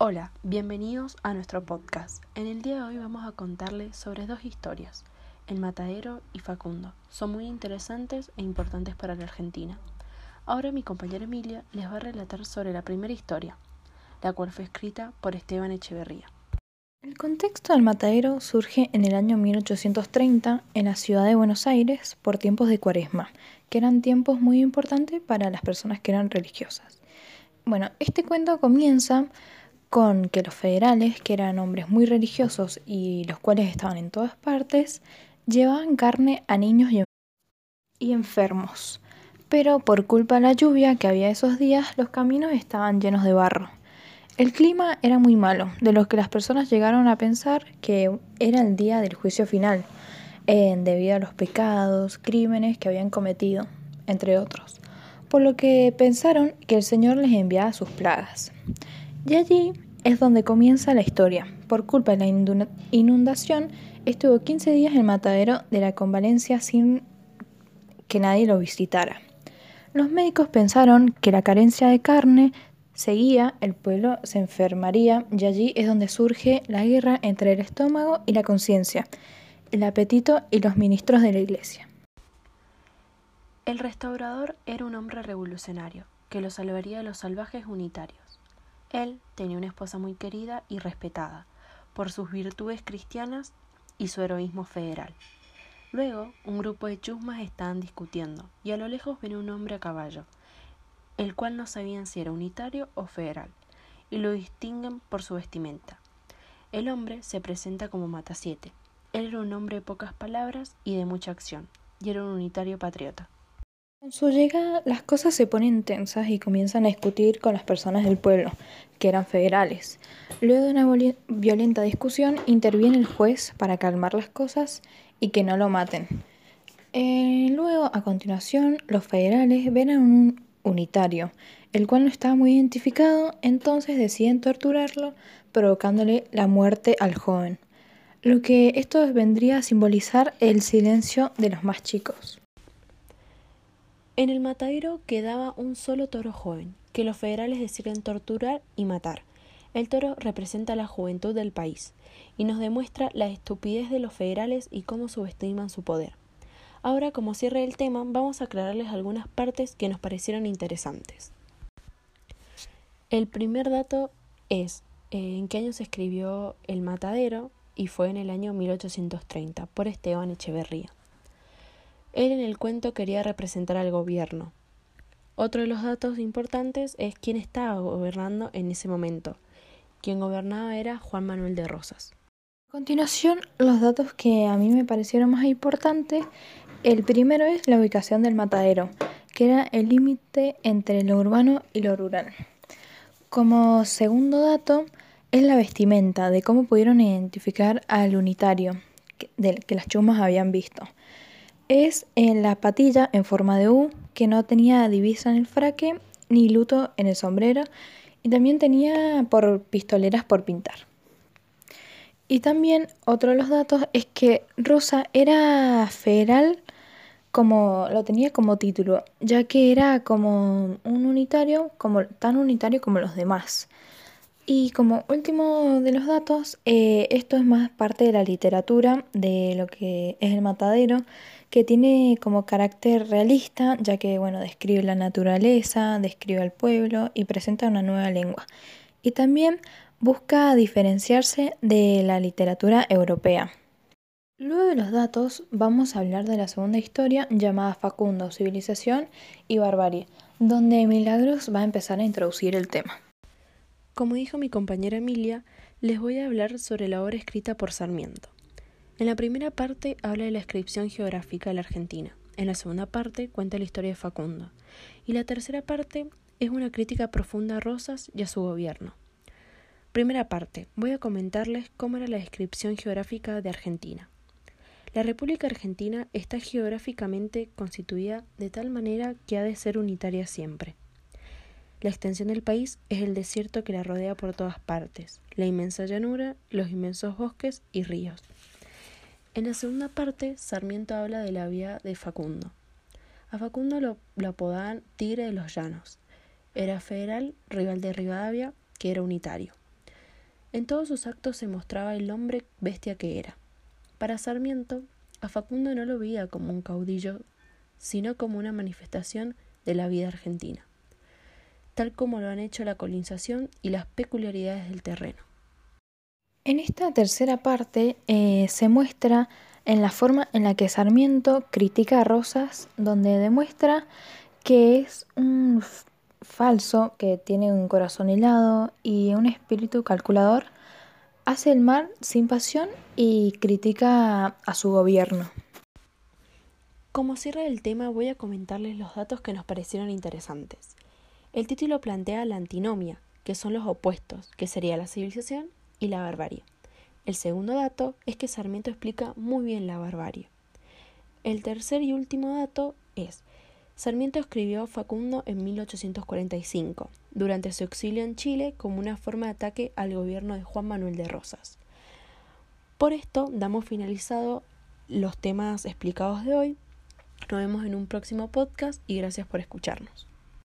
Hola, bienvenidos a nuestro podcast. En el día de hoy vamos a contarles sobre dos historias, El Matadero y Facundo. Son muy interesantes e importantes para la Argentina. Ahora mi compañera Emilia les va a relatar sobre la primera historia, la cual fue escrita por Esteban Echeverría. El contexto del matadero surge en el año 1830 en la ciudad de Buenos Aires por tiempos de cuaresma, que eran tiempos muy importantes para las personas que eran religiosas. Bueno, este cuento comienza con que los federales, que eran hombres muy religiosos y los cuales estaban en todas partes, llevaban carne a niños y enfermos. Pero por culpa de la lluvia que había esos días, los caminos estaban llenos de barro. El clima era muy malo, de lo que las personas llegaron a pensar que era el día del juicio final, debido a los pecados, crímenes que habían cometido, entre otros, por lo que pensaron que el Señor les enviaba sus plagas. Y allí es donde comienza la historia. Por culpa de la inundación, estuvo 15 días en el matadero de la convalencia sin que nadie lo visitara. Los médicos pensaron que la carencia de carne seguía, el pueblo se enfermaría y allí es donde surge la guerra entre el estómago y la conciencia, el apetito y los ministros de la iglesia. El restaurador era un hombre revolucionario que lo salvaría de los salvajes unitarios. Él tenía una esposa muy querida y respetada por sus virtudes cristianas y su heroísmo federal. Luego, un grupo de chusmas estaban discutiendo, y a lo lejos venía un hombre a caballo, el cual no sabían si era unitario o federal, y lo distinguen por su vestimenta. El hombre se presenta como Matasiete. Él era un hombre de pocas palabras y de mucha acción, y era un unitario patriota. Con su llegada, las cosas se ponen tensas y comienzan a discutir con las personas del pueblo, que eran federales. Luego de una violenta discusión, interviene el juez para calmar las cosas y que no lo maten. Eh, luego, a continuación, los federales ven a un unitario, el cual no estaba muy identificado, entonces deciden torturarlo, provocándole la muerte al joven, lo que esto vendría a simbolizar el silencio de los más chicos. En el matadero quedaba un solo toro joven, que los federales deciden torturar y matar. El toro representa la juventud del país y nos demuestra la estupidez de los federales y cómo subestiman su poder. Ahora, como cierre del tema, vamos a aclararles algunas partes que nos parecieron interesantes. El primer dato es eh, en qué año se escribió El Matadero y fue en el año 1830 por Esteban Echeverría. Él en el cuento quería representar al gobierno. Otro de los datos importantes es quién estaba gobernando en ese momento. Quien gobernaba era Juan Manuel de Rosas. A continuación, los datos que a mí me parecieron más importantes el primero es la ubicación del matadero, que era el límite entre lo urbano y lo rural. Como segundo dato, es la vestimenta, de cómo pudieron identificar al unitario que, que las chumas habían visto. Es en la patilla en forma de U, que no tenía divisa en el fraque ni luto en el sombrero, y también tenía por pistoleras por pintar. Y también otro de los datos es que Rosa era federal como lo tenía como título, ya que era como un unitario, como tan unitario como los demás. Y como último de los datos, eh, esto es más parte de la literatura de lo que es el matadero, que tiene como carácter realista, ya que bueno, describe la naturaleza, describe al pueblo y presenta una nueva lengua. Y también busca diferenciarse de la literatura europea. Luego de los datos, vamos a hablar de la segunda historia llamada Facundo, Civilización y Barbarie, donde Milagros va a empezar a introducir el tema. Como dijo mi compañera Emilia, les voy a hablar sobre la obra escrita por Sarmiento. En la primera parte habla de la descripción geográfica de la Argentina, en la segunda parte cuenta la historia de Facundo, y la tercera parte es una crítica profunda a Rosas y a su gobierno. Primera parte, voy a comentarles cómo era la descripción geográfica de Argentina. La República Argentina está geográficamente constituida de tal manera que ha de ser unitaria siempre. La extensión del país es el desierto que la rodea por todas partes, la inmensa llanura, los inmensos bosques y ríos. En la segunda parte, Sarmiento habla de la vía de Facundo. A Facundo lo, lo apodaban Tigre de los Llanos. Era federal, rival de Rivadavia, que era unitario. En todos sus actos se mostraba el hombre bestia que era. Para Sarmiento, a Facundo no lo veía como un caudillo, sino como una manifestación de la vida argentina, tal como lo han hecho la colonización y las peculiaridades del terreno. En esta tercera parte eh, se muestra en la forma en la que Sarmiento critica a Rosas, donde demuestra que es un falso, que tiene un corazón helado y un espíritu calculador, hace el mal sin pasión y critica a su gobierno. Como cierre del tema voy a comentarles los datos que nos parecieron interesantes. El título plantea la antinomia, que son los opuestos, que sería la civilización y la barbarie. El segundo dato es que Sarmiento explica muy bien la barbarie. El tercer y último dato es Sarmiento escribió Facundo en 1845, durante su exilio en Chile, como una forma de ataque al gobierno de Juan Manuel de Rosas. Por esto damos finalizado los temas explicados de hoy. Nos vemos en un próximo podcast y gracias por escucharnos.